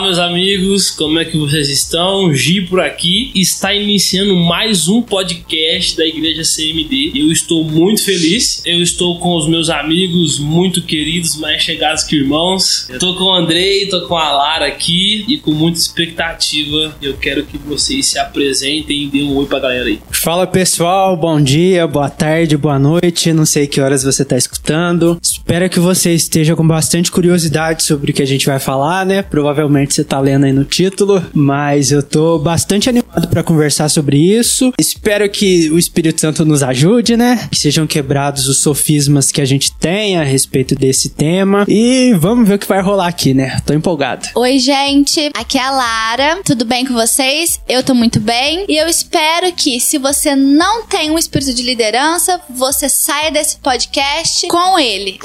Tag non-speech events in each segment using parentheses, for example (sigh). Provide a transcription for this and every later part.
Meus amigos, como é que vocês estão? Gi por aqui. Está iniciando mais um podcast da Igreja CMD. Eu estou muito feliz. Eu estou com os meus amigos muito queridos, mais chegados que irmãos. Eu tô com o Andrei, tô com a Lara aqui e com muita expectativa. Eu quero que vocês se apresentem e dêem um oi pra galera aí. Fala pessoal, bom dia, boa tarde, boa noite. Não sei que horas você está escutando. Espero que você esteja com bastante curiosidade sobre o que a gente vai falar, né? Provavelmente você tá lendo aí no título, mas eu tô bastante animado para conversar sobre isso. Espero que o Espírito Santo nos ajude, né? Que sejam quebrados os sofismas que a gente tem a respeito desse tema e vamos ver o que vai rolar aqui, né? Tô empolgado. Oi, gente. Aqui é a Lara. Tudo bem com vocês? Eu tô muito bem e eu espero que se você não tem um espírito de liderança, você saia desse podcast com ele.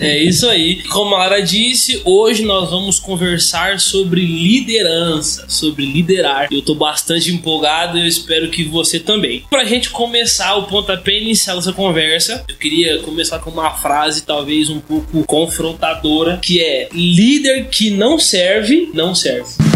É isso aí. Como a Lara disse, hoje nós vamos conversar sobre liderança, sobre liderar. Eu tô bastante empolgado e eu espero que você também. Pra gente começar o pontapé inicial dessa conversa, eu queria começar com uma frase talvez um pouco confrontadora, que é líder que não serve, não serve.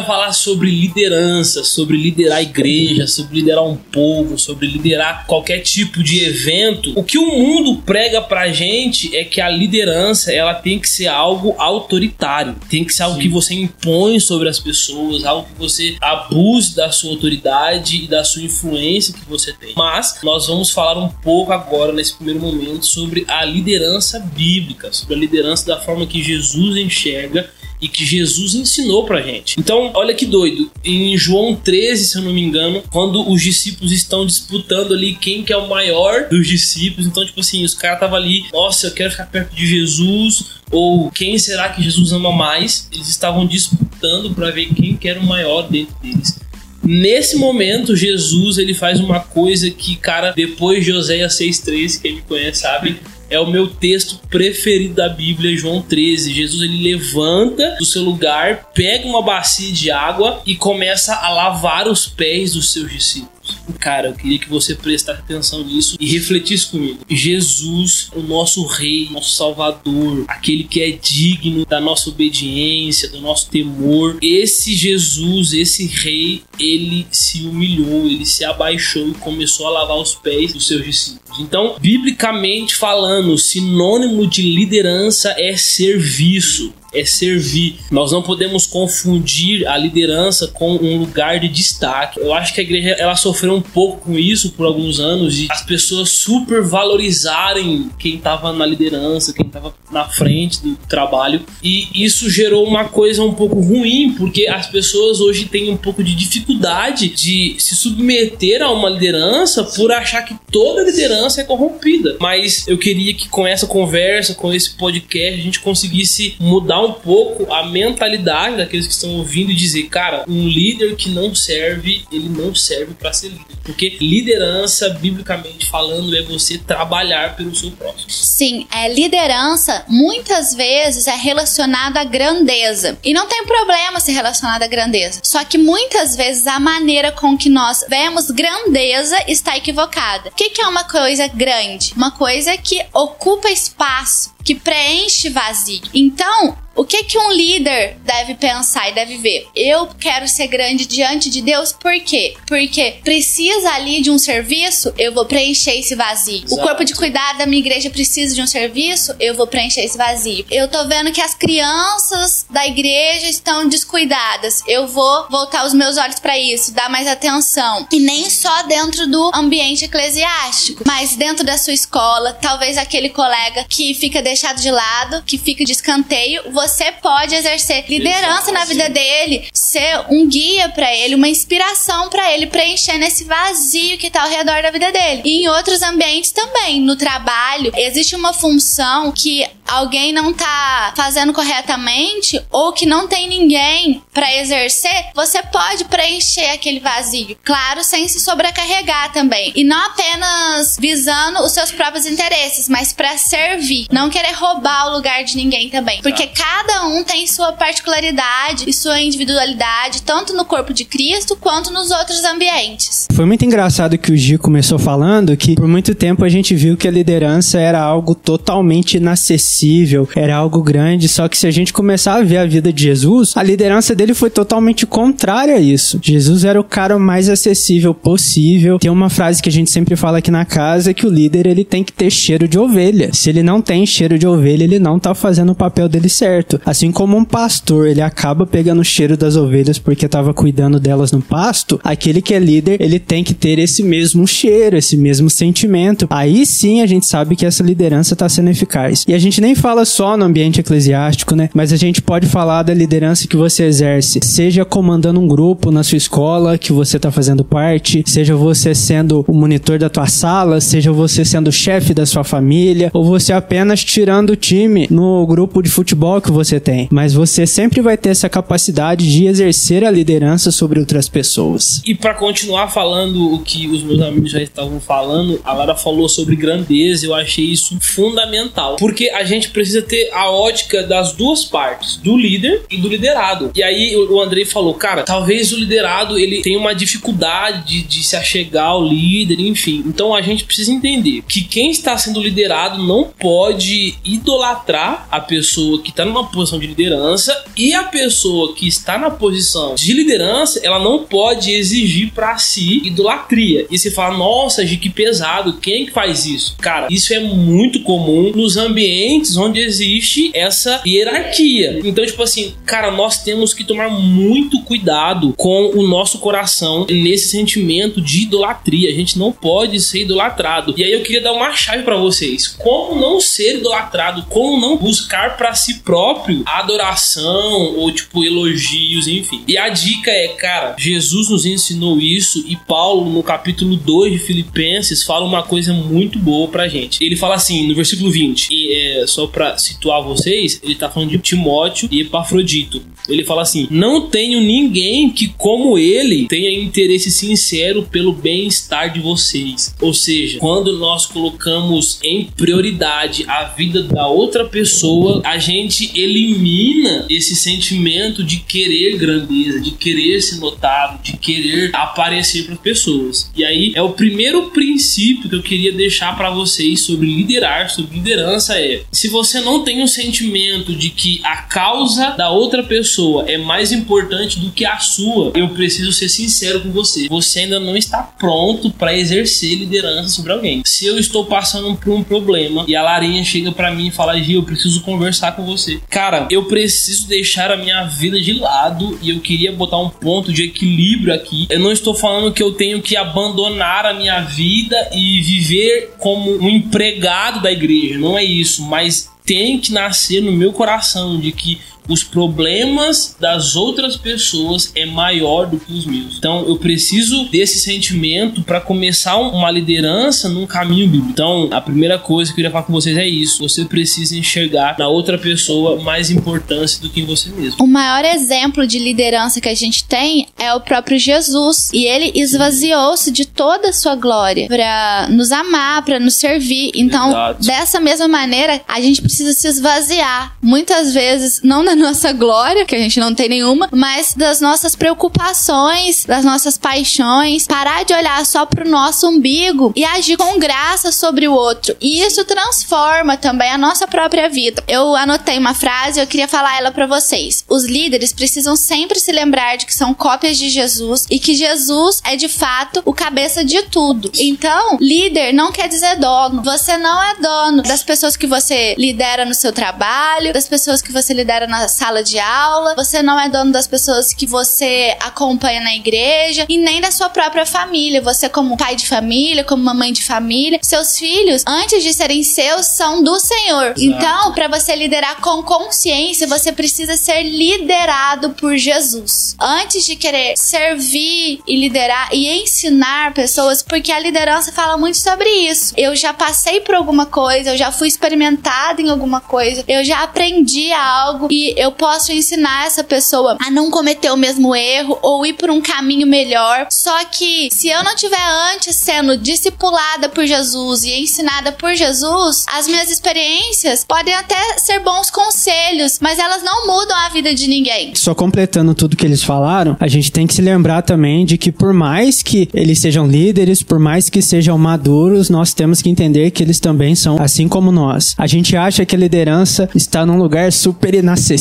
Vai falar sobre liderança, sobre liderar a igreja, sobre liderar um povo, sobre liderar qualquer tipo de evento, o que o mundo prega pra gente é que a liderança ela tem que ser algo autoritário, tem que ser algo Sim. que você impõe sobre as pessoas, algo que você abuse da sua autoridade e da sua influência que você tem. Mas nós vamos falar um pouco agora nesse primeiro momento sobre a liderança bíblica, sobre a liderança da forma que Jesus enxerga e que Jesus ensinou pra gente. Então, olha que doido. Em João 13, se eu não me engano, quando os discípulos estão disputando ali quem que é o maior dos discípulos, então tipo assim, os caras estavam ali, nossa, eu quero ficar perto de Jesus, ou quem será que Jesus ama mais? Eles estavam disputando pra ver quem que era o maior dentro deles. Nesse momento, Jesus ele faz uma coisa que, cara, depois de Oséias 6,13, quem me conhece sabe, é o meu texto preferido da Bíblia, João 13. Jesus ele levanta do seu lugar, pega uma bacia de água e começa a lavar os pés dos seus discípulos. Cara, eu queria que você prestasse atenção nisso e refletisse comigo. Jesus, o nosso Rei, nosso Salvador, aquele que é digno da nossa obediência, do nosso temor. Esse Jesus, esse Rei, ele se humilhou, ele se abaixou e começou a lavar os pés dos seus discípulos. Então, biblicamente falando, sinônimo de liderança é serviço é servir. Nós não podemos confundir a liderança com um lugar de destaque. Eu acho que a igreja ela sofreu um pouco com isso por alguns anos de as pessoas super valorizarem quem estava na liderança, quem estava na frente do trabalho e isso gerou uma coisa um pouco ruim porque as pessoas hoje têm um pouco de dificuldade de se submeter a uma liderança por achar que toda liderança é corrompida. Mas eu queria que com essa conversa, com esse podcast, a gente conseguisse mudar um pouco a mentalidade daqueles que estão ouvindo e dizer, cara, um líder que não serve, ele não serve para ser líder. Porque liderança, biblicamente falando, é você trabalhar pelo seu próximo. Sim, é liderança muitas vezes é relacionada à grandeza. E não tem problema ser relacionada à grandeza. Só que muitas vezes a maneira com que nós vemos grandeza está equivocada. O que é uma coisa grande? Uma coisa que ocupa espaço, que preenche vazio. Então, o que que um líder deve pensar e deve ver? Eu quero ser grande diante de Deus, por quê? Porque precisa ali de um serviço, eu vou preencher esse vazio. O Exato. corpo de cuidado da minha igreja precisa de um serviço, eu vou preencher esse vazio. Eu tô vendo que as crianças da igreja estão descuidadas, eu vou voltar os meus olhos para isso, dar mais atenção. E nem só dentro do ambiente eclesiástico, mas dentro da sua escola, talvez aquele colega que fica deixado de lado, que fica de escanteio, você pode exercer liderança Exato, na vida sim. dele, ser um guia pra ele, uma inspiração pra ele preencher nesse vazio que tá ao redor da vida dele. E em outros ambientes também, no trabalho, existe uma função que alguém não tá fazendo corretamente ou que não tem ninguém para exercer, você pode preencher aquele vazio. Claro, sem se sobrecarregar também. E não apenas visando os seus próprios interesses, mas para servir. Não querer roubar o lugar de ninguém também. Porque cada um tem sua particularidade e sua individualidade, tanto no corpo de Cristo quanto nos outros ambientes. Foi muito engraçado que o Gi começou falando que por muito tempo a gente viu que a liderança era algo totalmente inacessível, era algo grande, só que se a gente começar a ver a vida de Jesus, a liderança dele foi totalmente contrária a isso. Jesus era o cara mais acessível possível. Tem uma frase que a gente sempre fala aqui na casa que o líder ele tem que ter cheiro de ovelha. Se ele não tem cheiro de ovelha, ele não tá fazendo o papel dele certo. Assim como um pastor, ele acaba pegando o cheiro das ovelhas porque tava cuidando delas no pasto, aquele que é líder, ele tem que ter esse mesmo cheiro, esse mesmo sentimento. Aí sim a gente sabe que essa liderança tá sendo eficaz. E a gente nem fala só no ambiente eclesiástico, né? Mas a gente pode falar da liderança que você exerce, seja comandando um grupo na sua escola que você tá fazendo parte, seja você sendo o monitor da tua sala, seja você sendo o chefe da sua família, ou você apenas tirando o time no grupo de futebol que você tem. Mas você sempre vai ter essa capacidade de exercer a liderança sobre outras pessoas. E para continuar falando o que os meus amigos já estavam falando, a Lara falou sobre grandeza, eu achei isso fundamental. Porque a gente precisa ter a ótica das duas partes, do líder e do liderado. E aí o Andrei falou, cara, talvez o liderado ele tenha uma dificuldade de, de se achegar ao líder, enfim. Então a gente precisa entender que quem está sendo liderado não pode idolatrar a pessoa que está numa posição de liderança e a pessoa que está na posição de liderança, ela não pode exigir para si idolatria. E você fala, nossa, Gi, que pesado, quem que faz isso? Cara, isso é muito comum nos ambientes onde existe essa hierarquia. Então, tipo assim, cara, nós temos que tomar muito cuidado com o nosso coração nesse sentimento de idolatria. A gente não pode ser idolatrado. E aí eu queria dar uma chave para vocês. Como não ser idolatrado? Como não buscar para si próprio adoração ou tipo elogios, enfim. E a dica é, cara, Jesus nos ensinou isso e Paulo no capítulo 2 de Filipenses fala uma coisa muito boa pra gente. Ele fala assim, no versículo 20, e é, só pra situar vocês, ele tá falando de Timóteo e Epafrodito. Ele fala assim: Não tenho ninguém que, como ele, tenha interesse sincero pelo bem-estar de vocês. Ou seja, quando nós colocamos em prioridade a vida da outra pessoa, a gente elimina esse sentimento de querer grandeza, de querer ser notado, de querer aparecer para as pessoas. E aí é o primeiro princípio que eu queria deixar para vocês sobre liderar, sobre liderança é: se você não tem um sentimento de que a causa da outra pessoa é mais importante do que a sua, eu preciso ser sincero com você. Você ainda não está pronto para exercer liderança sobre alguém. Se eu estou passando por um problema e a Larinha chega para mim e fala: "Gil, eu preciso conversar com você". Cara, eu preciso deixar a minha vida de lado e eu queria botar um ponto de equilíbrio aqui. Eu não estou falando que eu tenho que abandonar a minha vida e viver como um empregado da igreja, não é isso, mas tem que nascer no meu coração de que os problemas das outras pessoas é maior do que os meus. Então eu preciso desse sentimento para começar uma liderança num caminho bíblico. Então a primeira coisa que eu queria falar com vocês é isso. Você precisa enxergar na outra pessoa mais importância do que em você mesmo. O maior exemplo de liderança que a gente tem é o próprio Jesus. E ele esvaziou-se de toda a sua glória para nos amar, para nos servir. Então, Exato. dessa mesma maneira, a gente precisa se esvaziar. Muitas vezes, não da nossa glória, que a gente não tem nenhuma, mas das nossas preocupações, das nossas paixões, parar de olhar só pro nosso umbigo e agir com graça sobre o outro. E isso transforma também a nossa própria vida. Eu anotei uma frase, eu queria falar ela para vocês. Os líderes precisam sempre se lembrar de que são cópias de Jesus e que Jesus é de fato o cabeça de tudo. Então, líder não quer dizer dono. Você não é dono das pessoas que você lidera no seu trabalho, das pessoas que você lidera na na sala de aula, você não é dono das pessoas que você acompanha na igreja e nem da sua própria família. Você, como pai de família, como mamãe de família, seus filhos, antes de serem seus, são do Senhor. Exato. Então, para você liderar com consciência, você precisa ser liderado por Jesus. Antes de querer servir e liderar e ensinar pessoas, porque a liderança fala muito sobre isso. Eu já passei por alguma coisa, eu já fui experimentada em alguma coisa, eu já aprendi algo e eu posso ensinar essa pessoa a não cometer o mesmo erro ou ir por um caminho melhor. Só que se eu não tiver antes sendo discipulada por Jesus e ensinada por Jesus, as minhas experiências podem até ser bons conselhos, mas elas não mudam a vida de ninguém. Só completando tudo que eles falaram, a gente tem que se lembrar também de que por mais que eles sejam líderes, por mais que sejam maduros, nós temos que entender que eles também são assim como nós. A gente acha que a liderança está num lugar super inacessível,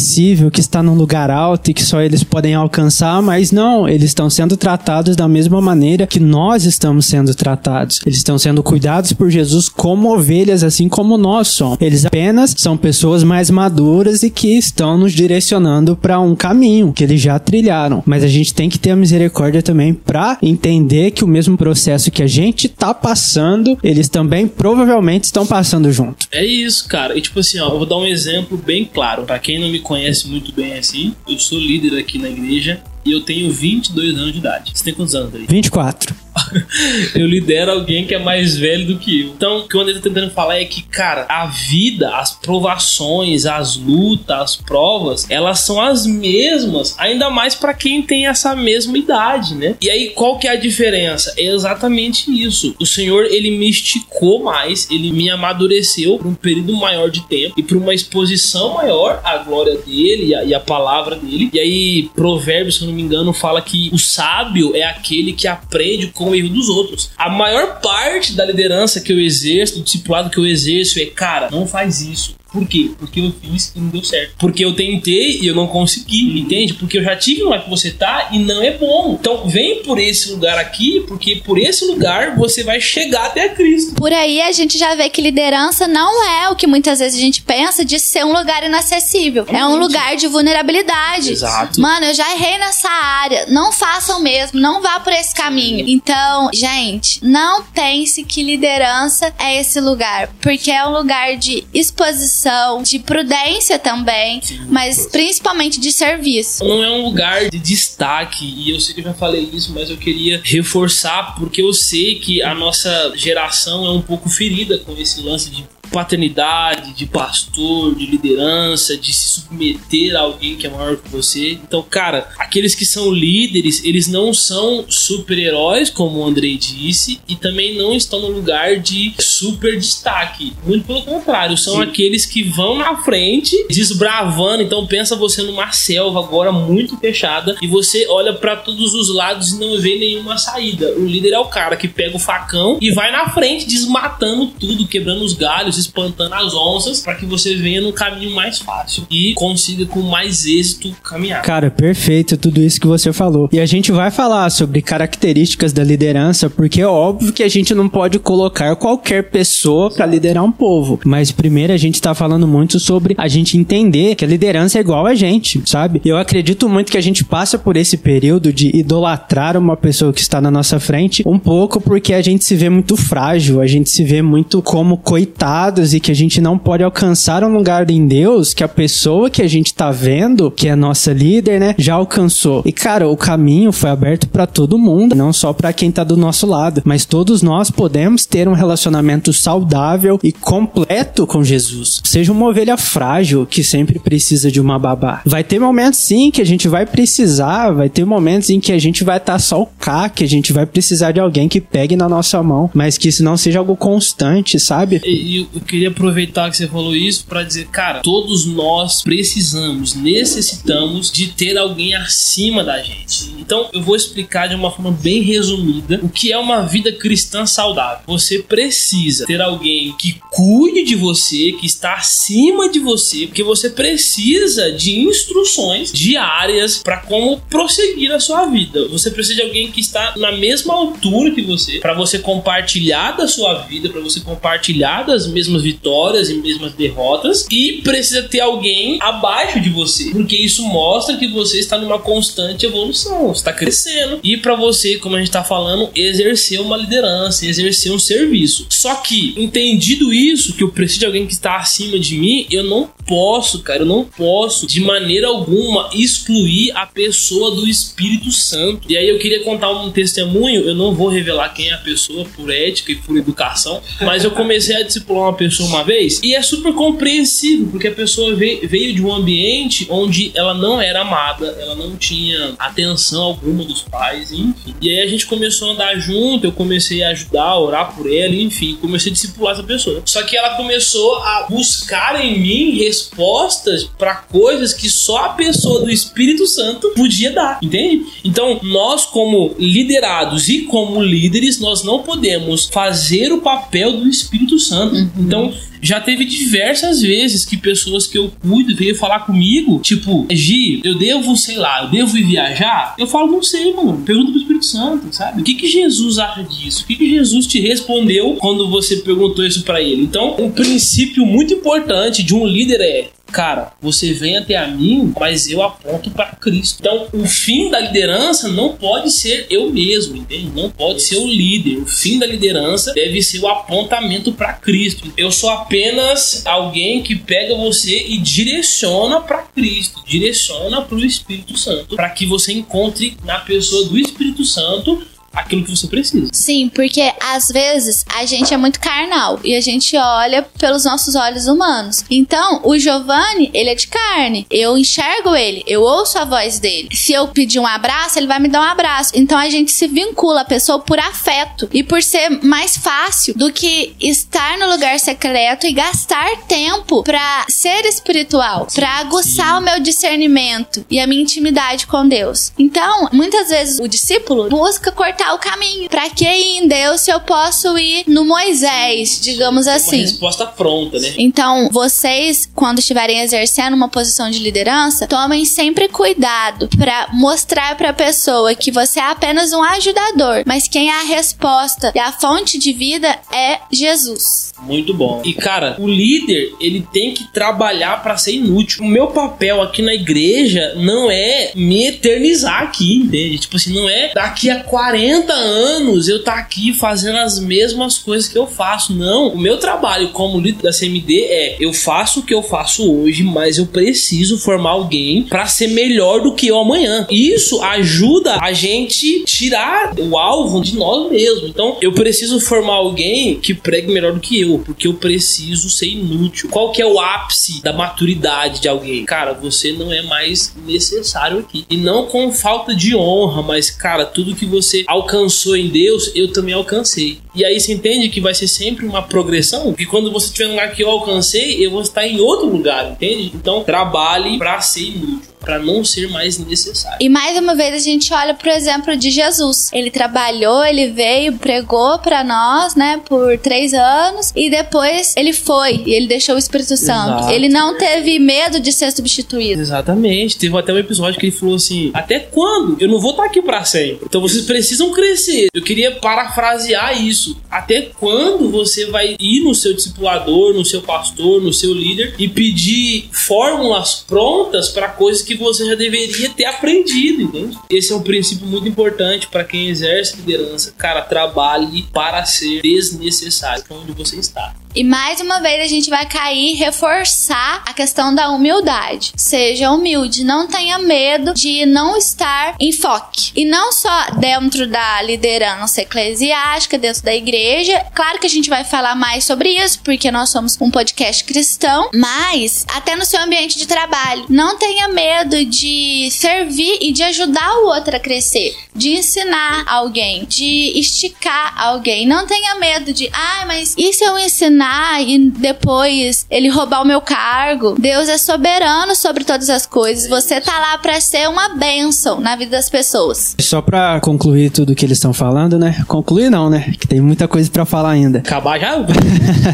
que está num lugar alto e que só eles podem alcançar, mas não, eles estão sendo tratados da mesma maneira que nós estamos sendo tratados. Eles estão sendo cuidados por Jesus como ovelhas, assim como nós somos. Eles apenas são pessoas mais maduras e que estão nos direcionando para um caminho que eles já trilharam. Mas a gente tem que ter a misericórdia também para entender que o mesmo processo que a gente tá passando, eles também provavelmente estão passando junto. É isso, cara. E tipo assim, ó, eu vou dar um exemplo bem claro. Pra quem não me conhece muito bem assim, eu sou líder aqui na igreja e eu tenho 22 anos de idade. Você tem quantos anos aí? 24. (laughs) eu lidero alguém que é mais velho do que eu. Então, o que o André tá tentando falar é que, cara, a vida, as provações, as lutas, as provas, elas são as mesmas, ainda mais para quem tem essa mesma idade, né? E aí, qual que é a diferença? É exatamente isso. O Senhor, ele me esticou mais, ele me amadureceu por um período maior de tempo e por uma exposição maior à glória dele e a, e a palavra dele. E aí, Provérbios, se eu não me engano, fala que o sábio é aquele que aprende com erro dos outros. A maior parte da liderança que eu exerço, do discipulado que eu exerço é, cara, não faz isso. Por quê? Porque eu fiz e não deu certo. Porque eu tentei e eu não consegui, entende? Porque eu já tive no lugar que você tá e não é bom. Então vem por esse lugar aqui, porque por esse lugar você vai chegar até Cristo. Por aí a gente já vê que liderança não é o que muitas vezes a gente pensa de ser um lugar inacessível. É um lugar de vulnerabilidade. Exato. Mano, eu já errei nessa área. Não façam mesmo, não vá por esse caminho. Então, gente, não pense que liderança é esse lugar, porque é um lugar de exposição de prudência também, Sim. mas principalmente de serviço. Não é um lugar de destaque, e eu sei que eu já falei isso, mas eu queria reforçar, porque eu sei que a nossa geração é um pouco ferida com esse lance de paternidade, de pastor, de liderança, de se submeter a alguém que é maior que você. Então, cara, aqueles que são líderes, eles não são super-heróis, como o Andrei disse, e também não estão no lugar de super destaque. Muito pelo contrário, são Sim. aqueles que vão na frente, desbravando. Então, pensa você numa selva agora muito fechada e você olha para todos os lados e não vê nenhuma saída. O líder é o cara que pega o facão e vai na frente, desmatando tudo, quebrando os galhos, espantando as onças para que você venha num caminho mais fácil e consiga com mais êxito caminhar. Cara, perfeito tudo isso que você falou. E a gente vai falar sobre características da liderança, porque é óbvio que a gente não pode colocar qualquer pessoa para liderar um povo. Mas primeiro a gente tá falando muito sobre a gente entender que a liderança é igual a gente, sabe? Eu acredito muito que a gente passa por esse período de idolatrar uma pessoa que está na nossa frente um pouco porque a gente se vê muito frágil, a gente se vê muito como coitado e que a gente não pode alcançar um lugar em Deus que a pessoa que a gente tá vendo, que é nossa líder, né, já alcançou. E cara, o caminho foi aberto para todo mundo, não só para quem tá do nosso lado, mas todos nós podemos ter um relacionamento saudável e completo com Jesus. Seja uma ovelha frágil que sempre precisa de uma babá. Vai ter momentos sim que a gente vai precisar, vai ter momentos em que a gente vai estar tá só o cá, que a gente vai precisar de alguém que pegue na nossa mão, mas que isso não seja algo constante, sabe? E, e eu queria aproveitar que você falou isso para dizer, cara, todos nós precisamos, necessitamos de ter alguém acima da gente. Então, eu vou explicar de uma forma bem resumida o que é uma vida cristã saudável. Você precisa ter alguém que cuide de você, que está acima de você, porque você precisa de instruções diárias para como prosseguir a sua vida. Você precisa de alguém que está na mesma altura que você, para você compartilhar da sua vida, para você compartilhar das mesmas mesmas vitórias e mesmas derrotas e precisa ter alguém abaixo de você, porque isso mostra que você está numa constante evolução, está crescendo e para você, como a gente está falando, exercer uma liderança, exercer um serviço. Só que entendido isso, que eu preciso de alguém que está acima de mim, eu não posso, cara, eu não posso de maneira alguma excluir a pessoa do Espírito Santo. E aí eu queria contar um testemunho, eu não vou revelar quem é a pessoa por ética e por educação, mas eu comecei a discipular uma pessoa uma vez e é super compreensível, porque a pessoa veio, de um ambiente onde ela não era amada, ela não tinha atenção alguma dos pais, enfim. E aí a gente começou a andar junto, eu comecei a ajudar, a orar por ela, enfim, comecei a discipular essa pessoa. Só que ela começou a buscar em mim respostas para coisas que só a pessoa do Espírito Santo podia dar, entende? Então, nós como liderados e como líderes, nós não podemos fazer o papel do Espírito Santo. Uhum. Então, já teve diversas vezes que pessoas que eu cuido veio falar comigo, tipo, Gi, eu devo, sei lá, eu devo ir viajar? Eu falo, não sei, mano. Pergunta pro Espírito Santo, sabe? O que que Jesus acha disso? O que que Jesus te respondeu quando você perguntou isso para ele? Então, um princípio muito importante de um líder é cara, você vem até a mim, mas eu aponto para Cristo. Então, o fim da liderança não pode ser eu mesmo, entende? Não pode ser o líder. O fim da liderança deve ser o apontamento para Cristo. Eu sou apenas alguém que pega você e direciona para Cristo, direciona para o Espírito Santo, para que você encontre na pessoa do Espírito Santo aquilo que você precisa. Sim, porque às vezes a gente é muito carnal e a gente olha pelos nossos olhos humanos. Então, o Giovanni, ele é de carne. Eu enxergo ele, eu ouço a voz dele. Se eu pedir um abraço, ele vai me dar um abraço. Então a gente se vincula a pessoa por afeto e por ser mais fácil do que estar no lugar secreto e gastar tempo para ser espiritual, para aguçar o meu discernimento e a minha intimidade com Deus. Então, muitas vezes o discípulo busca cortar o caminho. Pra que ir em Deus se eu posso ir no Moisés, digamos assim? Uma resposta pronta, né? Então, vocês, quando estiverem exercendo uma posição de liderança, tomem sempre cuidado para mostrar para a pessoa que você é apenas um ajudador, mas quem é a resposta e a fonte de vida é Jesus. Muito bom. E cara, o líder, ele tem que trabalhar para ser inútil. O meu papel aqui na igreja não é me eternizar aqui, entende? Tipo assim, não é daqui a 40 anos eu tá aqui fazendo as mesmas coisas que eu faço. Não, o meu trabalho como líder da CMD é eu faço o que eu faço hoje, mas eu preciso formar alguém para ser melhor do que eu amanhã. Isso ajuda a gente tirar o alvo de nós mesmos. Então, eu preciso formar alguém que pregue melhor do que eu porque eu preciso ser inútil. Qual que é o ápice da maturidade de alguém? Cara, você não é mais necessário aqui. E não com falta de honra, mas, cara, tudo que você alcançou em Deus, eu também alcancei. E aí você entende que vai ser sempre uma progressão, que quando você estiver no lugar que eu alcancei, eu vou estar em outro lugar, entende? Então, trabalhe para ser inútil para não ser mais necessário. E mais uma vez a gente olha pro exemplo de Jesus. Ele trabalhou, ele veio, pregou para nós, né, por três anos e depois ele foi e ele deixou o Espírito Santo. Exato. Ele não teve medo de ser substituído. Exatamente. Teve até um episódio que ele falou assim: até quando? Eu não vou estar aqui para sempre. Então vocês precisam crescer. Eu queria parafrasear isso. Até quando você vai ir no seu discipulador, no seu pastor, no seu líder e pedir fórmulas prontas para coisas que você já deveria ter aprendido, entende? Esse é um princípio muito importante para quem exerce liderança. Cara, trabalhe para ser desnecessário onde você está. E mais uma vez a gente vai cair reforçar a questão da humildade. Seja humilde, não tenha medo de não estar em foque. E não só dentro da liderança eclesiástica, dentro da igreja. Claro que a gente vai falar mais sobre isso, porque nós somos um podcast cristão, mas até no seu ambiente de trabalho. Não tenha medo de servir e de ajudar o outro a crescer, de ensinar alguém, de esticar alguém. Não tenha medo de, ah, mas e se eu ensinar? Ensinar e depois ele roubar o meu cargo. Deus é soberano sobre todas as coisas. Você tá lá para ser uma bênção na vida das pessoas. Só para concluir tudo que eles estão falando, né? Concluir não, né? Que tem muita coisa para falar ainda. (laughs) Acabar já?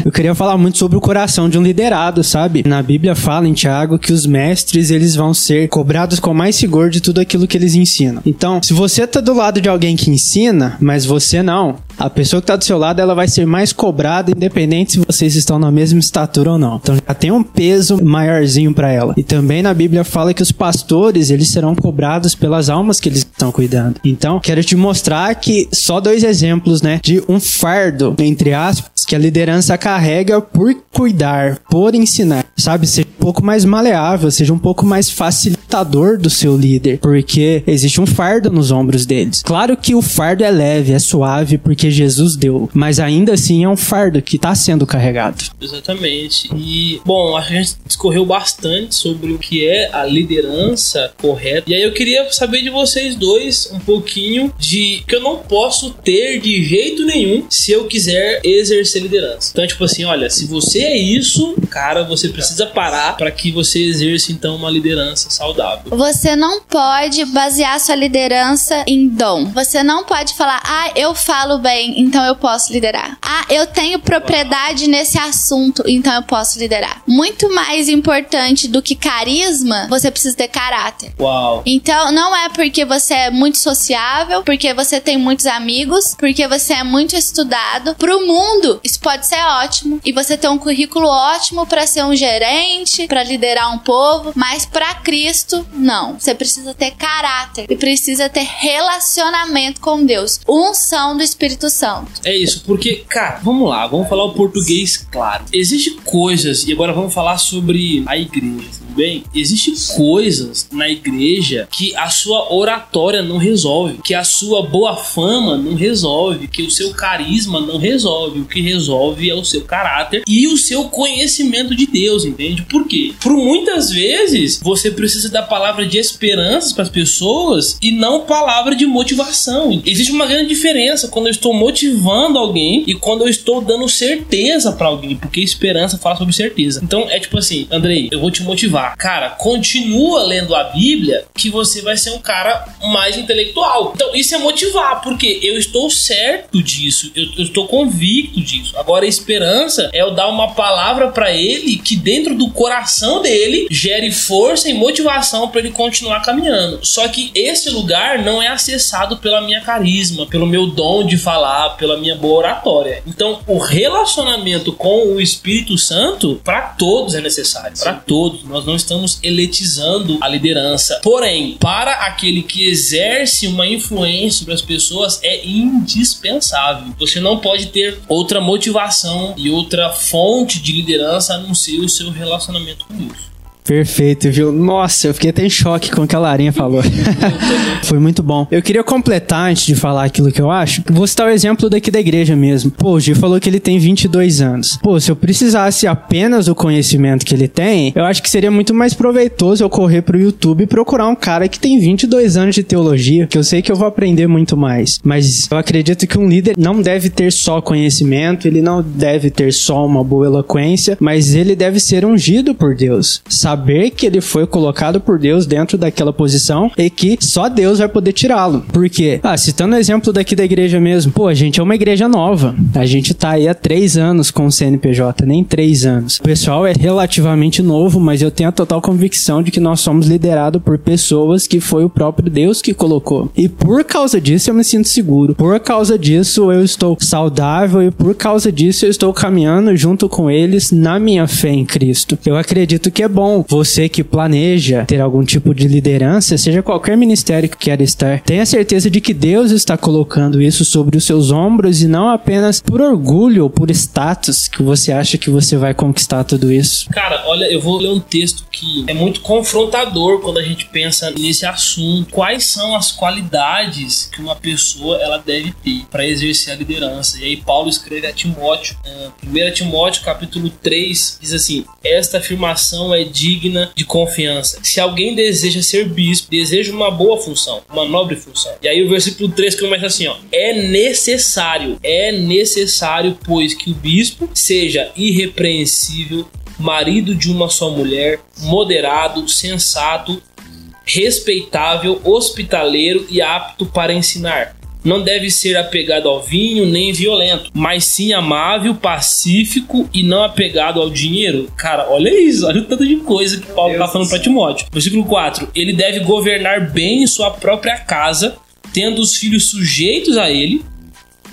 Eu queria falar muito sobre o coração de um liderado, sabe? Na Bíblia fala em Tiago que os mestres, eles vão ser cobrados com mais rigor de tudo aquilo que eles ensinam. Então, se você tá do lado de alguém que ensina, mas você não, a pessoa que tá do seu lado ela vai ser mais cobrada, independente se vocês estão na mesma estatura ou não. Então já tem um peso maiorzinho para ela. E também na Bíblia fala que os pastores eles serão cobrados pelas almas que eles estão cuidando. Então quero te mostrar que só dois exemplos, né, de um fardo entre aspas que a liderança carrega por cuidar, por ensinar, sabe, seja um pouco mais maleável, seja um pouco mais facilitador do seu líder, porque existe um fardo nos ombros deles. Claro que o fardo é leve, é suave, porque Jesus deu, mas ainda assim é um fardo que está sendo carregado. Exatamente. E, bom, a gente discorreu bastante sobre o que é a liderança correta. E aí eu queria saber de vocês dois um pouquinho de que eu não posso ter de jeito nenhum se eu quiser exercer liderança. Então, tipo assim, olha, se você é isso, cara, você precisa parar para que você exerça então uma liderança saudável. Você não pode basear sua liderança em dom. Você não pode falar, ah, eu falo bem, então eu posso liderar. Ah, eu tenho propriedade nesse assunto, então eu posso liderar. Muito mais importante do que carisma, você precisa ter caráter. Uau. Então, não é porque você é muito sociável, porque você tem muitos amigos, porque você é muito estudado. Pro mundo, isso pode ser ótimo. E você tem um currículo ótimo para ser um gerente, para liderar um povo, mas para Cristo, não. Você precisa ter caráter e precisa ter relacionamento com Deus. Unção do Espírito Santo. É isso, porque, cara, vamos lá, vamos falar o português claro. Existem coisas, e agora vamos falar sobre a igreja, tudo bem? Existem coisas na igreja que a sua oratória não resolve, que a sua boa fama não resolve, que o seu carisma não resolve. O que resolve é o seu caráter e o seu conhecimento de Deus, entende? Por quê? Por muitas vezes você precisa da palavra de esperança para as pessoas e não palavra de motivação. Existe uma grande diferença quando eu estou motivando alguém e quando eu estou dando certeza para alguém, porque esperança fala sobre certeza. Então é tipo assim, Andrei, eu vou te motivar. Cara, continua lendo a Bíblia que você vai ser um cara mais intelectual. Então isso é motivar, porque eu estou certo disso, eu, eu estou convicto disso. Agora a esperança é eu dar uma palavra para ele que dentro do coração dele gere força e motivação para ele continuar caminhando. Só que esse lugar não é acessado pela minha carisma, pelo meu dom de falar, pela minha boa oratória. Então, o relacionamento com o Espírito Santo para todos é necessário, para todos. Nós não estamos eletizando a liderança. Porém, para aquele que exerce uma influência sobre as pessoas é indispensável. Você não pode ter outra motivação e outra fonte de liderança a não ser o seu relacionamento com Deus. Perfeito, viu? Nossa, eu fiquei até em choque com o que a Larinha falou. (laughs) Foi muito bom. Eu queria completar, antes de falar aquilo que eu acho, vou citar o exemplo daqui da igreja mesmo. Pô, o Gi falou que ele tem 22 anos. Pô, se eu precisasse apenas do conhecimento que ele tem, eu acho que seria muito mais proveitoso eu correr pro YouTube e procurar um cara que tem 22 anos de teologia, que eu sei que eu vou aprender muito mais. Mas eu acredito que um líder não deve ter só conhecimento, ele não deve ter só uma boa eloquência, mas ele deve ser ungido por Deus. Sabe saber que ele foi colocado por Deus dentro daquela posição e que só Deus vai poder tirá-lo. Por quê? Ah, citando o exemplo daqui da igreja mesmo, pô, a gente é uma igreja nova. A gente tá aí há três anos com o CNPJ, nem três anos. O pessoal é relativamente novo, mas eu tenho a total convicção de que nós somos liderados por pessoas que foi o próprio Deus que colocou. E por causa disso eu me sinto seguro. Por causa disso eu estou saudável e por causa disso eu estou caminhando junto com eles na minha fé em Cristo. Eu acredito que é bom você que planeja ter algum tipo de liderança, seja qualquer ministério que queira estar, tenha certeza de que Deus está colocando isso sobre os seus ombros e não apenas por orgulho ou por status que você acha que você vai conquistar tudo isso. Cara, olha, eu vou ler um texto que é muito confrontador quando a gente pensa nesse assunto. Quais são as qualidades que uma pessoa ela deve ter para exercer a liderança? E aí Paulo escreve a Timóteo, 1 é, Timóteo capítulo 3, diz assim: "Esta afirmação é de digna de confiança. Se alguém deseja ser bispo, deseja uma boa função, uma nobre função. E aí o versículo 3 começa assim, ó: É necessário, é necessário, pois que o bispo seja irrepreensível, marido de uma só mulher, moderado, sensato, respeitável, hospitaleiro e apto para ensinar não deve ser apegado ao vinho nem violento, mas sim amável, pacífico e não apegado ao dinheiro. Cara, olha isso, olha o tanto de coisa que Paulo está falando para Timóteo. Versículo 4: Ele deve governar bem sua própria casa, tendo os filhos sujeitos a ele,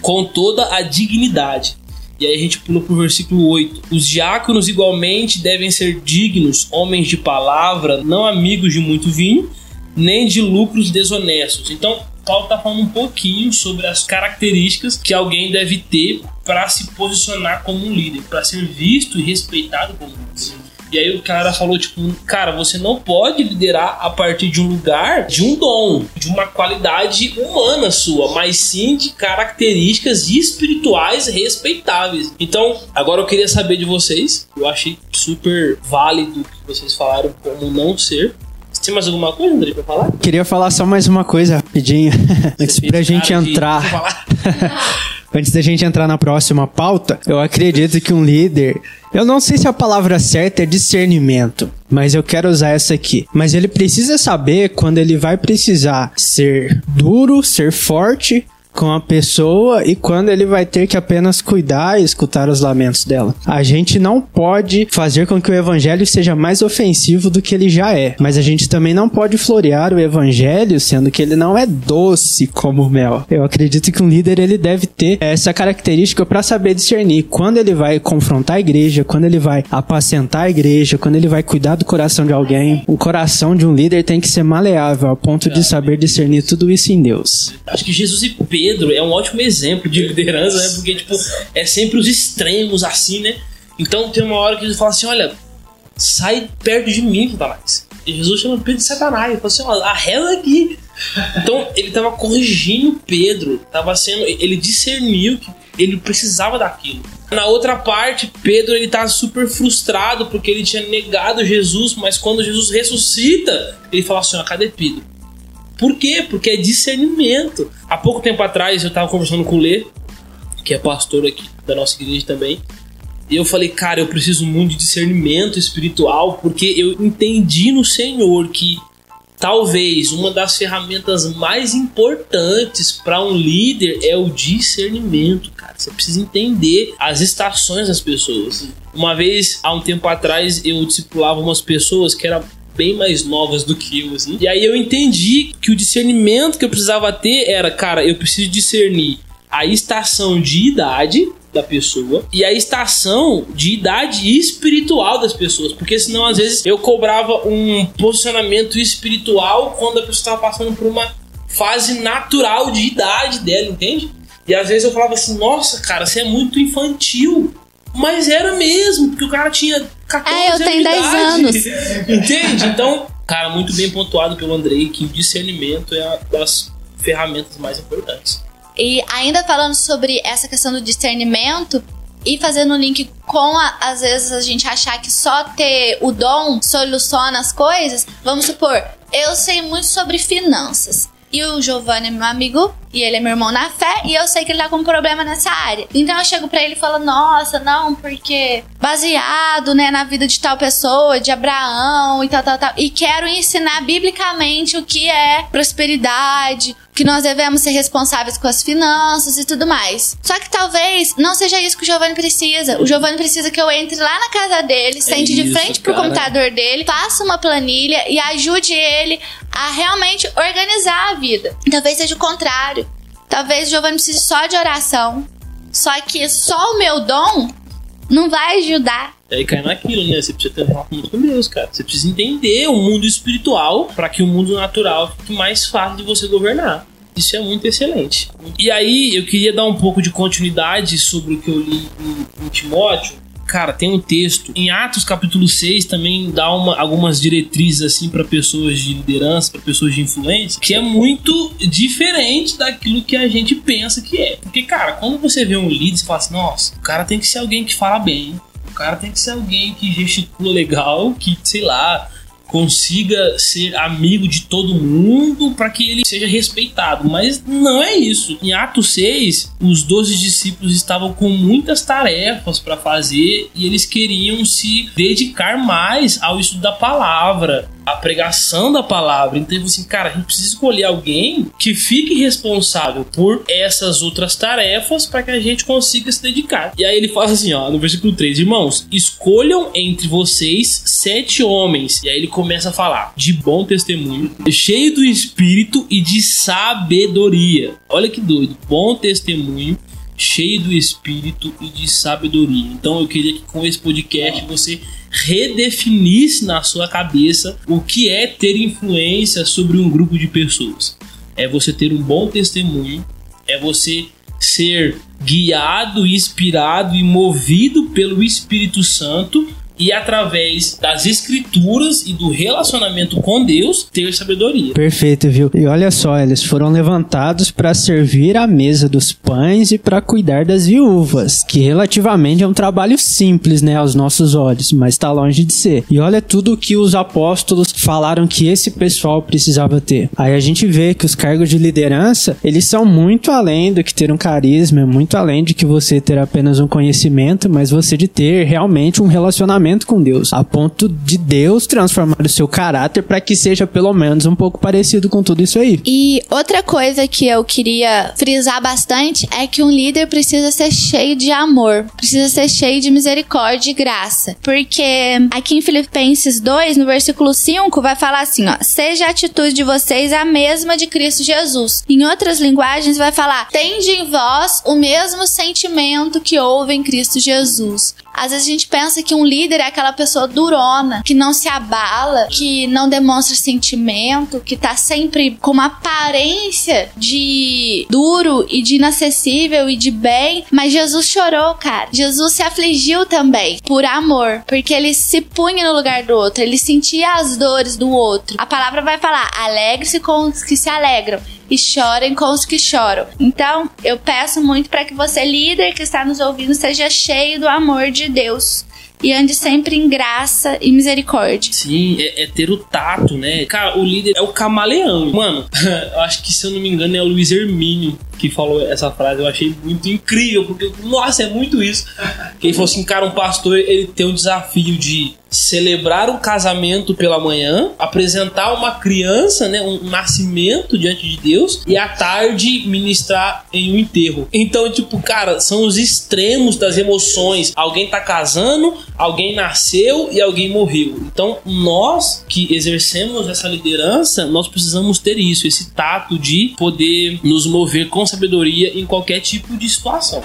com toda a dignidade. E aí a gente pula pro versículo 8. Os diáconos igualmente devem ser dignos, homens de palavra, não amigos de muito vinho, nem de lucros desonestos. Então, Paulo está falando um pouquinho sobre as características que alguém deve ter para se posicionar como um líder, para ser visto e respeitado como um líder. E aí o cara falou, tipo, cara, você não pode liderar a partir de um lugar, de um dom, de uma qualidade humana sua, mas sim de características espirituais respeitáveis. Então, agora eu queria saber de vocês, eu achei super válido o que vocês falaram como não ser. Você tem mais alguma coisa, André, pra falar? Queria falar só mais uma coisa rapidinho, (laughs) antes pra gente entrar. (laughs) Antes da gente entrar na próxima pauta, eu acredito que um líder. Eu não sei se a palavra certa é discernimento, mas eu quero usar essa aqui. Mas ele precisa saber quando ele vai precisar ser duro, ser forte com a pessoa e quando ele vai ter que apenas cuidar e escutar os lamentos dela. A gente não pode fazer com que o evangelho seja mais ofensivo do que ele já é, mas a gente também não pode florear o evangelho sendo que ele não é doce como mel. Eu acredito que um líder ele deve ter essa característica para saber discernir quando ele vai confrontar a igreja, quando ele vai apacentar a igreja, quando ele vai cuidar do coração de alguém. O coração de um líder tem que ser maleável ao ponto de saber discernir tudo isso em Deus. Acho que Jesus e Pedro Pedro é um ótimo exemplo de liderança, né? Porque, tipo, é sempre os extremos assim, né? Então tem uma hora que ele fala assim: olha, sai perto de mim, Satanás. E Jesus chama Pedro de Satanás. Ele fala assim: ó, arrela aqui. Então ele estava corrigindo Pedro, tava sendo, ele discerniu que ele precisava daquilo. Na outra parte, Pedro ele tá super frustrado porque ele tinha negado Jesus, mas quando Jesus ressuscita, ele fala assim: ó, cadê Pedro? Por quê? Porque é discernimento. Há pouco tempo atrás eu estava conversando com o Lê, que é pastor aqui da nossa igreja também. E eu falei, cara, eu preciso muito de discernimento espiritual, porque eu entendi no Senhor que talvez uma das ferramentas mais importantes para um líder é o discernimento, cara. Você precisa entender as estações das pessoas. Uma vez, há um tempo atrás, eu discipulava umas pessoas que eram bem mais novas do que eu, assim. E aí eu entendi que o discernimento que eu precisava ter era, cara, eu preciso discernir a estação de idade da pessoa e a estação de idade espiritual das pessoas, porque senão às vezes eu cobrava um posicionamento espiritual quando a pessoa estava passando por uma fase natural de idade dela, entende? E às vezes eu falava assim: "Nossa, cara, você é muito infantil". Mas era mesmo, porque o cara tinha 14 É, eu tenho 10 anos. (laughs) Entende? Então, cara, muito bem pontuado pelo Andrei que o discernimento é uma das ferramentas mais importantes. E ainda falando sobre essa questão do discernimento e fazendo um link com a, às vezes a gente achar que só ter o dom soluciona as coisas, vamos supor, eu sei muito sobre finanças. E o Giovanni é meu amigo, e ele é meu irmão na fé, e eu sei que ele tá com um problema nessa área. Então eu chego para ele e falo: Nossa, não, porque baseado, né, na vida de tal pessoa, de Abraão e tal, tal, tal. E quero ensinar biblicamente o que é prosperidade, que nós devemos ser responsáveis com as finanças e tudo mais. Só que talvez não seja isso que o Giovanni precisa. O Giovanni precisa que eu entre lá na casa dele, sente de isso, frente pro cara. computador dele, faça uma planilha e ajude ele a realmente organizar a vida. Talvez seja o contrário. Talvez Giovanni precise só de oração. Só que só o meu dom não vai ajudar. E aí cai naquilo, né? Você precisa ter um relacionamento com Deus, cara. Você precisa entender o mundo espiritual para que o mundo natural fique mais fácil de você governar. Isso é muito excelente. E aí eu queria dar um pouco de continuidade sobre o que eu li em, em Timóteo. Cara, tem um texto em Atos capítulo 6 também dá uma, algumas diretrizes assim para pessoas de liderança, para pessoas de influência, que é muito diferente daquilo que a gente pensa que é. Porque, cara, quando você vê um líder, você fala assim: "Nossa, o cara tem que ser alguém que fala bem, o cara tem que ser alguém que gesticula legal, que, sei lá, consiga ser amigo de todo mundo para que ele seja respeitado. Mas não é isso. Em Atos 6, os 12 discípulos estavam com muitas tarefas para fazer e eles queriam se dedicar mais ao estudo da palavra, à pregação da palavra. Então, assim, cara, a gente precisa escolher alguém que fique responsável por essas outras tarefas para que a gente consiga se dedicar. E aí ele fala assim, ó, no versículo 3, irmãos, escolham entre vocês sete homens. E aí ele começa a falar de bom testemunho, cheio do espírito e de sabedoria. Olha que doido, bom testemunho cheio do espírito e de sabedoria. Então eu queria que com esse podcast você redefinisse na sua cabeça o que é ter influência sobre um grupo de pessoas. É você ter um bom testemunho, é você ser guiado, inspirado e movido pelo Espírito Santo e através das escrituras e do relacionamento com Deus ter sabedoria. Perfeito, viu? E olha só, eles foram levantados para servir à mesa dos pães e para cuidar das viúvas, que relativamente é um trabalho simples, né, aos nossos olhos, mas está longe de ser. E olha tudo que os apóstolos falaram que esse pessoal precisava ter. Aí a gente vê que os cargos de liderança, eles são muito além do que ter um carisma, muito além de que você ter apenas um conhecimento, mas você de ter realmente um relacionamento relacionamento com Deus, a ponto de Deus transformar o seu caráter para que seja pelo menos um pouco parecido com tudo isso aí. E outra coisa que eu queria frisar bastante é que um líder precisa ser cheio de amor, precisa ser cheio de misericórdia e graça. Porque aqui em Filipenses 2, no versículo 5, vai falar assim, ó: "Seja a atitude de vocês a mesma de Cristo Jesus". Em outras linguagens vai falar: "Tende em vós o mesmo sentimento que houve em Cristo Jesus". Às vezes a gente pensa que um líder é aquela pessoa durona, que não se abala, que não demonstra sentimento, que tá sempre com uma aparência de duro e de inacessível e de bem. Mas Jesus chorou, cara. Jesus se afligiu também por amor, porque ele se punha no lugar do outro, ele sentia as dores do outro. A palavra vai falar: alegre-se com os que se alegram e chorem com os que choram. Então, eu peço muito para que você, líder que está nos ouvindo, seja cheio do amor de Deus e ande sempre em graça e misericórdia. Sim, é, é, ter o tato, né? Cara, o líder é o camaleão. Mano, (laughs) eu acho que se eu não me engano é o Luiz Hermínio que falou essa frase. Eu achei muito incrível, porque, nossa, é muito isso. Que ele falou assim: cara, um pastor ele tem um desafio de celebrar um casamento pela manhã, apresentar uma criança, né, um nascimento diante de Deus e à tarde ministrar em um enterro. Então, tipo, cara, são os extremos das emoções. Alguém tá casando, alguém nasceu e alguém morreu. Então, nós que exercemos essa liderança, nós precisamos ter isso, esse tato de poder nos mover com sabedoria em qualquer tipo de situação.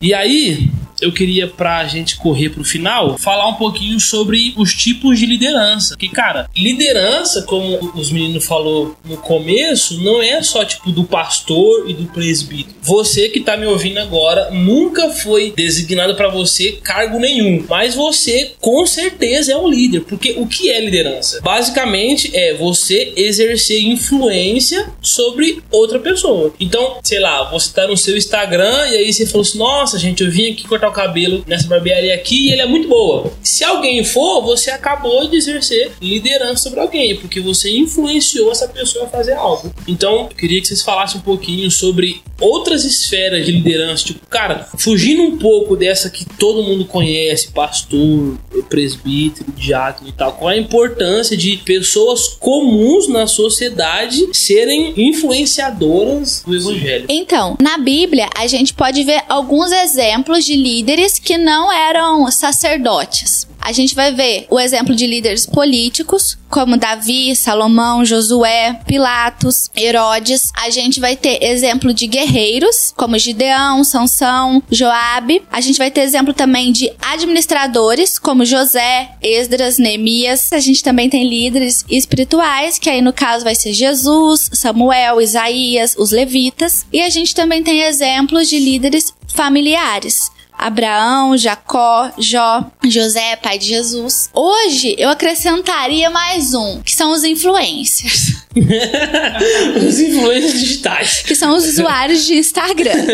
E aí, eu queria, pra gente correr pro final, falar um pouquinho sobre os tipos de liderança. Que, cara, liderança, como os meninos falou no começo, não é só tipo do pastor e do presbítero. Você que tá me ouvindo agora nunca foi designado para você cargo nenhum, mas você com certeza é um líder, porque o que é liderança? Basicamente é você exercer influência sobre outra pessoa. Então, sei lá, você tá no seu Instagram e aí você falou assim: "Nossa, gente, eu vim aqui cortar cortar o cabelo nessa barbearia aqui e ele é muito boa. Se alguém for, você acabou de exercer liderança sobre alguém, porque você influenciou essa pessoa a fazer algo. Então, eu queria que vocês falassem um pouquinho sobre outras esferas de liderança, tipo, cara, fugindo um pouco dessa que todo mundo conhece, pastor, presbítero, diácono e tal, qual a importância de pessoas comuns na sociedade serem influenciadoras do evangelho? Então, na Bíblia, a gente pode ver alguns exemplos de líderes que não eram sacerdotes. A gente vai ver o exemplo de líderes políticos, como Davi, Salomão, Josué, Pilatos, Herodes. A gente vai ter exemplo de guerreiros, como Gideão, Sansão, Joabe. A gente vai ter exemplo também de administradores, como José, Esdras, Neemias. A gente também tem líderes espirituais, que aí no caso vai ser Jesus, Samuel, Isaías, os levitas. E a gente também tem exemplos de líderes familiares. Abraão, Jacó, Jó, José, pai de Jesus. Hoje eu acrescentaria mais um, que são os influencers. (laughs) os influencers digitais. Que são os usuários de Instagram.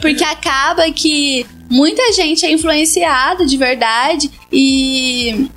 Porque acaba que muita gente é influenciada de verdade e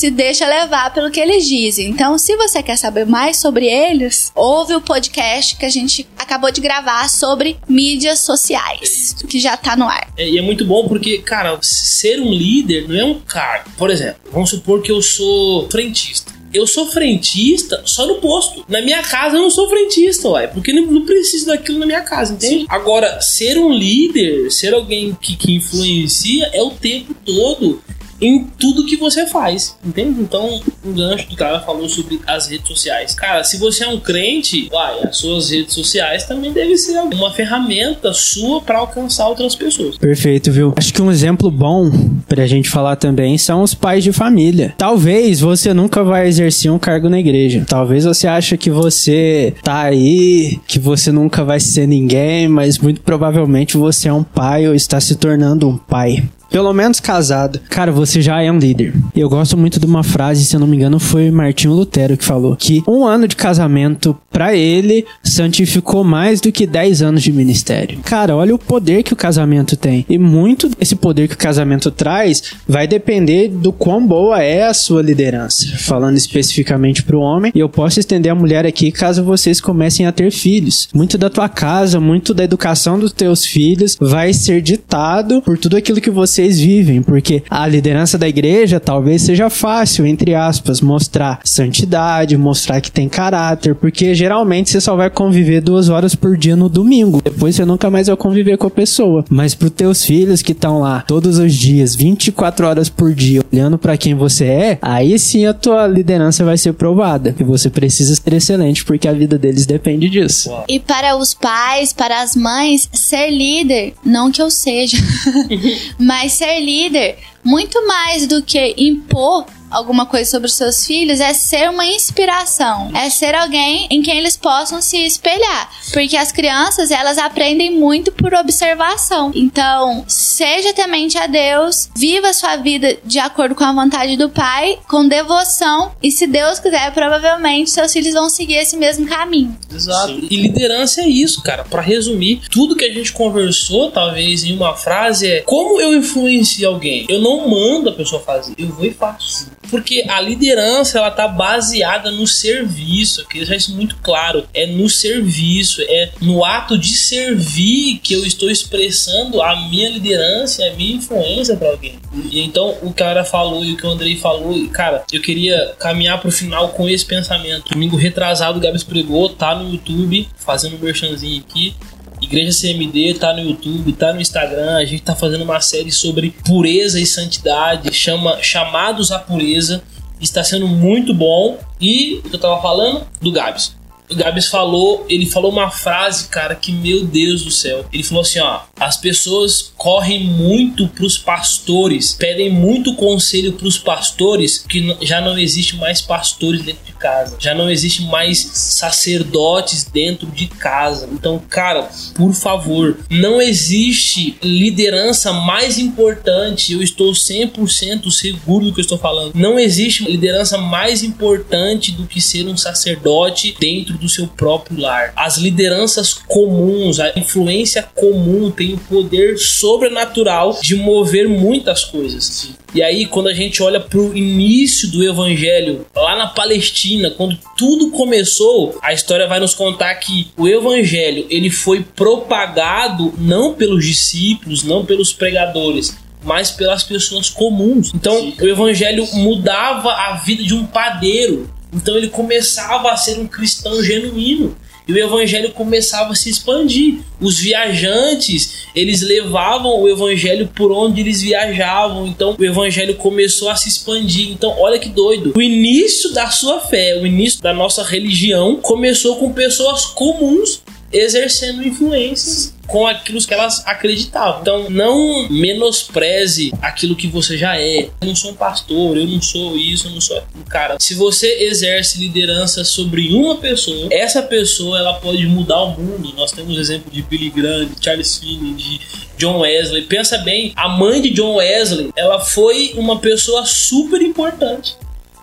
se deixa levar pelo que eles dizem. Então, se você quer saber mais sobre eles, ouve o podcast que a gente acabou de gravar sobre mídias sociais, que já tá no ar. É, e é muito bom porque, cara, ser um líder não é um cargo. Por exemplo, vamos supor que eu sou frentista. Eu sou frentista só no posto. Na minha casa eu não sou frentista, uai, porque não, não preciso daquilo na minha casa, entende? Sim. Agora, ser um líder, ser alguém que, que influencia é o tempo todo em tudo que você faz, entende? Então, o gancho do cara falou sobre as redes sociais. Cara, se você é um crente, vai, as suas redes sociais também devem ser uma ferramenta sua para alcançar outras pessoas. Perfeito, viu? Acho que um exemplo bom pra gente falar também são os pais de família. Talvez você nunca vai exercer um cargo na igreja. Talvez você ache que você tá aí, que você nunca vai ser ninguém, mas muito provavelmente você é um pai ou está se tornando um pai pelo menos casado, cara, você já é um líder. Eu gosto muito de uma frase, se eu não me engano, foi Martinho Lutero que falou que um ano de casamento para ele santificou mais do que 10 anos de ministério. Cara, olha o poder que o casamento tem. E muito desse poder que o casamento traz vai depender do quão boa é a sua liderança. Falando especificamente pro homem, e eu posso estender a mulher aqui caso vocês comecem a ter filhos. Muito da tua casa, muito da educação dos teus filhos vai ser ditado por tudo aquilo que você vocês vivem, porque a liderança da igreja talvez seja fácil, entre aspas, mostrar santidade, mostrar que tem caráter, porque geralmente você só vai conviver duas horas por dia no domingo. Depois você nunca mais vai conviver com a pessoa. Mas para teus filhos que estão lá todos os dias, 24 horas por dia, olhando para quem você é, aí sim a tua liderança vai ser provada. E você precisa ser excelente, porque a vida deles depende disso. E para os pais, para as mães, ser líder, não que eu seja, (laughs) mas ser líder, muito mais do que impor alguma coisa sobre os seus filhos é ser uma inspiração, é ser alguém em quem eles possam se espelhar, porque as crianças elas aprendem muito por observação. Então, seja temente a Deus, viva sua vida de acordo com a vontade do Pai, com devoção e se Deus quiser, provavelmente seus filhos vão seguir esse mesmo caminho. Exato. Sim. E liderança é isso, cara. Para resumir, tudo que a gente conversou, talvez em uma frase é como eu influencio alguém. Eu não mando a pessoa fazer, eu vou e faço. Porque a liderança ela tá baseada no serviço, que deixar isso muito claro. É no serviço, é no ato de servir que eu estou expressando a minha liderança, a minha influência para alguém. E então o cara falou e o que o Andrei falou, cara, eu queria caminhar pro final com esse pensamento. Domingo retrasado o Gabs pregou, tá no YouTube, fazendo um merchanzinho aqui. Igreja CMD tá no YouTube, tá no Instagram. A gente tá fazendo uma série sobre pureza e santidade, chama Chamados à Pureza. Está sendo muito bom. E o que eu tava falando? Do Gabs. O Gabs falou, ele falou uma frase, cara, que meu Deus do céu. Ele falou assim, ó, as pessoas correm muito pros pastores, pedem muito conselho pros pastores, que já não existe mais pastores dentro de casa, já não existe mais sacerdotes dentro de casa. Então, cara, por favor, não existe liderança mais importante, eu estou 100% seguro do que eu estou falando. Não existe liderança mais importante do que ser um sacerdote dentro do seu próprio lar. As lideranças comuns, a influência comum tem o poder sobrenatural de mover muitas coisas. E aí, quando a gente olha para o início do evangelho, lá na Palestina, quando tudo começou, a história vai nos contar que o evangelho ele foi propagado não pelos discípulos, não pelos pregadores, mas pelas pessoas comuns. Então, Sim. o evangelho mudava a vida de um padeiro então ele começava a ser um cristão genuíno e o evangelho começava a se expandir. Os viajantes, eles levavam o evangelho por onde eles viajavam. Então o evangelho começou a se expandir. Então olha que doido. O início da sua fé, o início da nossa religião começou com pessoas comuns exercendo influências com aquilo que elas acreditavam. Então, não menospreze aquilo que você já é. Eu não sou um pastor, eu não sou isso, eu não sou um cara. Se você exerce liderança sobre uma pessoa, essa pessoa ela pode mudar o mundo. Nós temos exemplo de Billy Graham, de Charles Finney, de John Wesley. Pensa bem, a mãe de John Wesley, ela foi uma pessoa super importante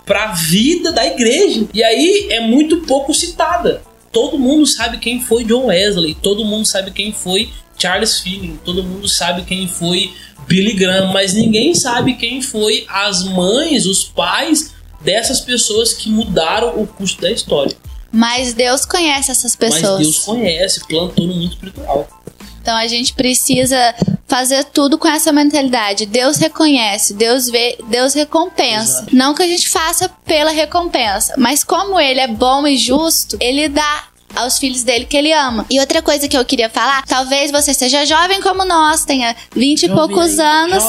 para a vida da igreja. E aí é muito pouco citada todo mundo sabe quem foi John Wesley, todo mundo sabe quem foi Charles Finney, todo mundo sabe quem foi Billy Graham, mas ninguém sabe quem foi as mães, os pais dessas pessoas que mudaram o curso da história. Mas Deus conhece essas pessoas. Mas Deus conhece, plantou no mundo espiritual. Então a gente precisa fazer tudo com essa mentalidade. Deus reconhece, Deus vê, Deus recompensa. Exato. Não que a gente faça pela recompensa, mas como ele é bom e justo, ele dá aos filhos dele que ele ama. E outra coisa que eu queria falar, talvez você seja jovem como nós, tenha 20 e poucos ainda, anos,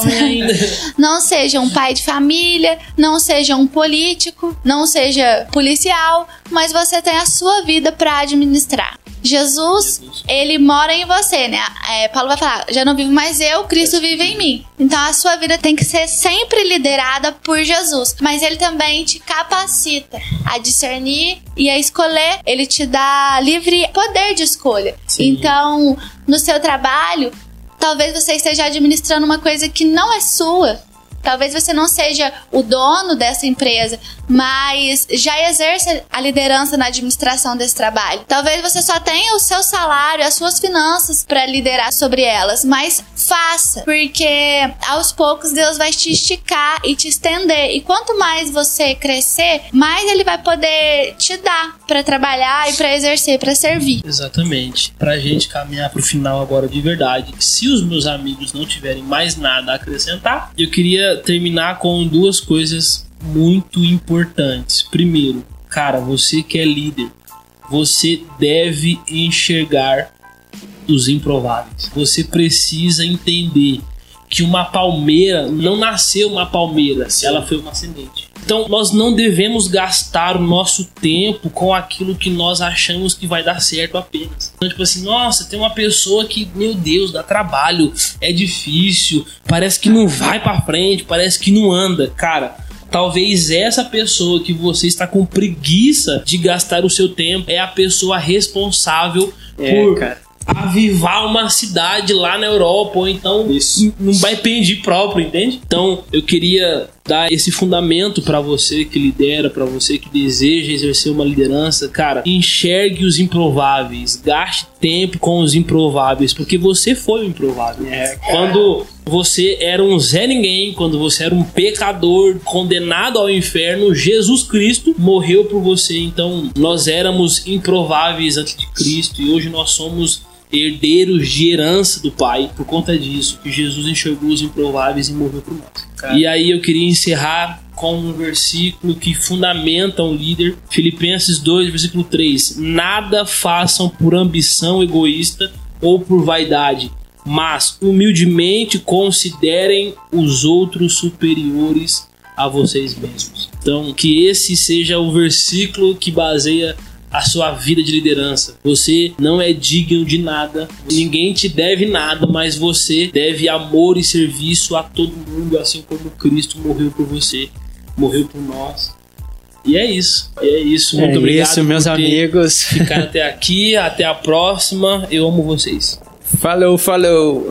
(laughs) não seja um pai de família, não seja um político, não seja policial, mas você tem a sua vida para administrar. Jesus, Jesus. ele mora em você, né? É, Paulo vai falar: já não vivo mais eu, Cristo vive em mim. Então a sua vida tem que ser sempre liderada por Jesus. Mas ele também te capacita a discernir e a escolher. Ele te dá livre poder de escolha. Sim. Então, no seu trabalho, talvez você esteja administrando uma coisa que não é sua. Talvez você não seja o dono dessa empresa, mas já exerce a liderança na administração desse trabalho. Talvez você só tenha o seu salário, as suas finanças para liderar sobre elas, mas faça, porque aos poucos Deus vai te esticar e te estender. E quanto mais você crescer, mais ele vai poder te dar para trabalhar e para exercer, para servir. Exatamente. Pra gente caminhar pro final agora de verdade, se os meus amigos não tiverem mais nada a acrescentar, eu queria terminar com duas coisas muito importantes. Primeiro, cara, você que é líder, você deve enxergar os improváveis. Você precisa entender que uma palmeira não nasceu uma palmeira, ela foi uma semente. Então, nós não devemos gastar o nosso tempo com aquilo que nós achamos que vai dar certo apenas. Então, tipo assim, nossa, tem uma pessoa que, meu Deus, dá trabalho, é difícil, parece que não vai pra frente, parece que não anda. Cara, talvez essa pessoa que você está com preguiça de gastar o seu tempo é a pessoa responsável É, por cara. avivar uma cidade lá na Europa, ou então Isso. não vai pedir próprio, entende? Então eu queria dar esse fundamento pra você que lidera, pra você que deseja exercer uma liderança, cara, enxergue os improváveis, gaste tempo com os improváveis, porque você foi o improvável. Quando você era um Zé Ninguém, quando você era um pecador condenado ao inferno, Jesus Cristo morreu por você. Então, nós éramos improváveis antes de Cristo e hoje nós somos herdeiros de herança do Pai por conta disso, que Jesus enxergou os improváveis e morreu por nós. E aí eu queria encerrar com um versículo que fundamenta um líder, Filipenses 2, versículo 3. Nada façam por ambição egoísta ou por vaidade, mas humildemente considerem os outros superiores a vocês mesmos. Então, que esse seja o versículo que baseia a sua vida de liderança. Você não é digno de nada, ninguém te deve nada, mas você deve amor e serviço a todo mundo, assim como Cristo morreu por você, morreu por nós. E é isso. E é isso. Muito é obrigado. isso, meus amigos. Ficado até aqui. Até a próxima. Eu amo vocês. Falou, falou.